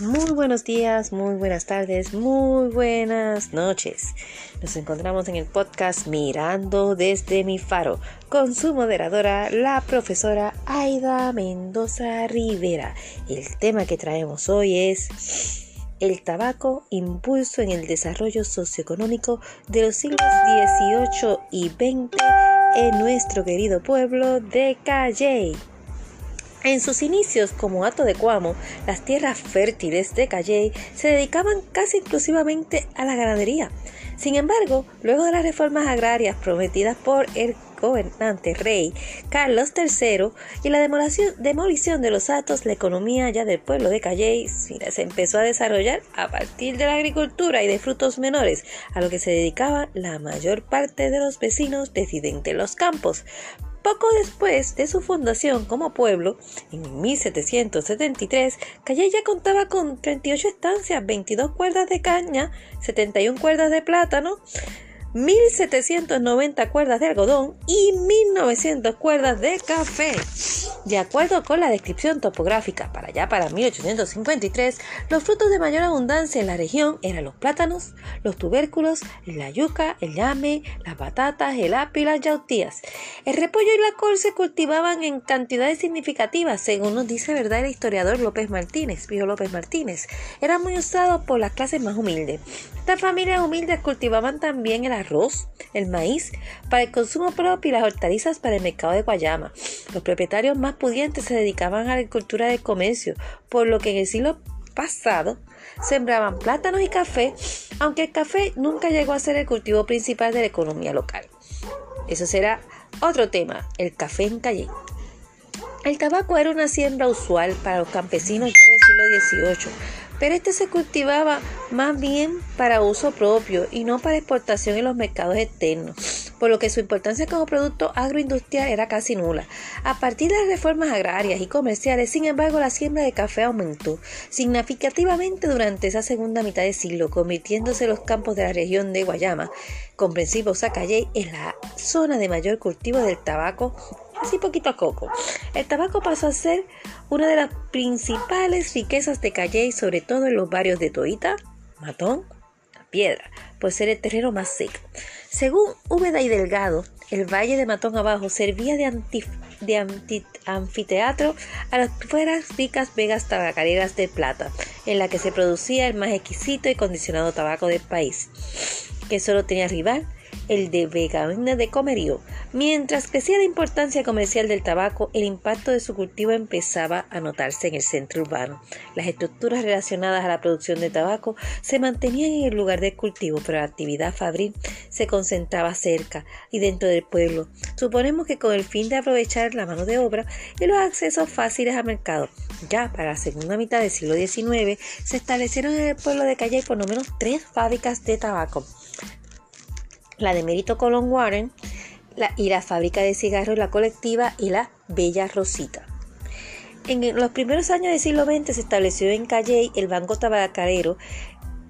Muy buenos días, muy buenas tardes, muy buenas noches. Nos encontramos en el podcast Mirando desde mi faro con su moderadora, la profesora Aida Mendoza Rivera. El tema que traemos hoy es el tabaco, impulso en el desarrollo socioeconómico de los siglos XVIII y XX en nuestro querido pueblo de Calley. En sus inicios como Hato de Cuamo, las tierras fértiles de Calley se dedicaban casi exclusivamente a la ganadería. Sin embargo, luego de las reformas agrarias prometidas por el gobernante rey Carlos III y la demolición, de los atos, la economía ya del pueblo de Calley se empezó a desarrollar a partir de la agricultura y de frutos menores, a lo que se dedicaba la mayor parte de los vecinos decidentes de los campos. Poco después de su fundación como pueblo, en 1773, Calle ya contaba con 38 estancias, 22 cuerdas de caña, 71 cuerdas de plátano, 1790 cuerdas de algodón y 1900 cuerdas de café. De acuerdo con la descripción topográfica para allá para 1853, los frutos de mayor abundancia en la región eran los plátanos, los tubérculos, la yuca, el llame, las patatas, el apio y las yautías. El repollo y la col se cultivaban en cantidades significativas, según nos dice verdad el historiador López Martínez, Pío López Martínez. Eran muy usados por las clases más humildes. Estas familias humildes cultivaban también el arroz, el maíz para el consumo propio y las hortalizas para el mercado de Guayama. Los propietarios más pudientes se dedicaban a la agricultura del comercio, por lo que en el siglo pasado sembraban plátanos y café, aunque el café nunca llegó a ser el cultivo principal de la economía local. Eso será otro tema, el café en calle. El tabaco era una siembra usual para los campesinos ya del siglo XVIII, pero este se cultivaba más bien para uso propio y no para exportación en los mercados externos, por lo que su importancia como producto agroindustrial era casi nula. A partir de las reformas agrarias y comerciales, sin embargo, la siembra de café aumentó significativamente durante esa segunda mitad del siglo, convirtiéndose los campos de la región de Guayama, comprensivo Zacayey, en la zona de mayor cultivo del tabaco así poquito a poco. El tabaco pasó a ser una de las principales riquezas de Calley, sobre todo en los barrios de Toita, Matón, Piedra, por ser el terreno más seco. Según Úbeda y Delgado, el valle de Matón abajo servía de, anfiteatro a las ricas vegas tabacareras de plata, en la que se producía el más exquisito y condicionado tabaco del país, que solo tenía rival el de Vegana de Comerío. Mientras crecía la importancia comercial del tabaco, el impacto de su cultivo empezaba a notarse en el centro urbano. Las estructuras relacionadas a la producción de tabaco se mantenían en el lugar del cultivo, pero la actividad fabril se concentraba cerca y dentro del pueblo. Suponemos que con el fin de aprovechar la mano de obra y los accesos fáciles al mercado. Ya para la segunda mitad del siglo XIX se establecieron en el pueblo de Calle por lo menos tres fábricas de tabaco la de Mérito Colón Warren la, y la fábrica de cigarros La Colectiva y la Bella Rosita. En los primeros años del siglo XX se estableció en Calley el Banco Tabacarero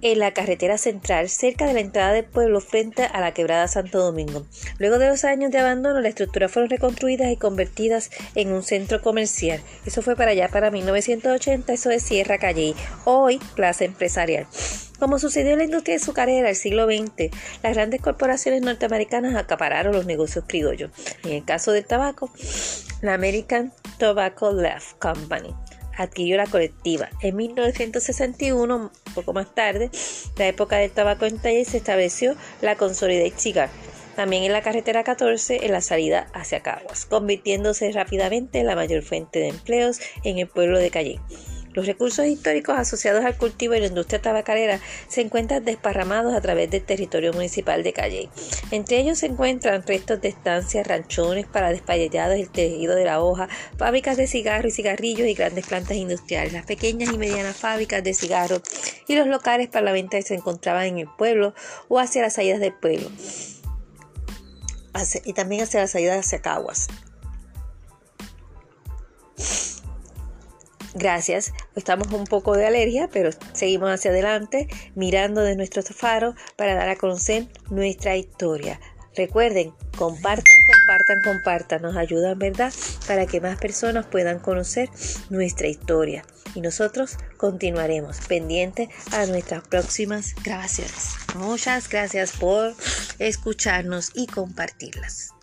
en la carretera central, cerca de la entrada del pueblo frente a la quebrada Santo Domingo. Luego de los años de abandono, las estructuras fueron reconstruidas y convertidas en un centro comercial. Eso fue para allá, para 1980, eso es Sierra Calle, hoy Plaza Empresarial. Como sucedió en la industria azucarera del siglo XX, las grandes corporaciones norteamericanas acapararon los negocios criollos. En el caso del tabaco, la American Tobacco Left Company adquirió la colectiva. En 1961, un poco más tarde, la época del tabaco en talle, se estableció la Consolidated Cigar, también en la carretera 14 en la salida hacia Caguas, convirtiéndose rápidamente en la mayor fuente de empleos en el pueblo de Calle. Los recursos históricos asociados al cultivo y la industria tabacalera se encuentran desparramados a través del territorio municipal de Calle. Entre ellos se encuentran restos de estancias, ranchones para despallellados, el tejido de la hoja, fábricas de cigarros y cigarrillos y grandes plantas industriales, las pequeñas y medianas fábricas de cigarros y los locales para la venta que se encontraban en el pueblo o hacia las salidas del pueblo y también hacia las salidas hacia Caguas. Gracias, estamos un poco de alergia, pero seguimos hacia adelante mirando de nuestro faro para dar a conocer nuestra historia. Recuerden, compartan, compartan, compartan, nos ayudan, ¿verdad? Para que más personas puedan conocer nuestra historia. Y nosotros continuaremos pendientes a nuestras próximas grabaciones. Muchas gracias por escucharnos y compartirlas.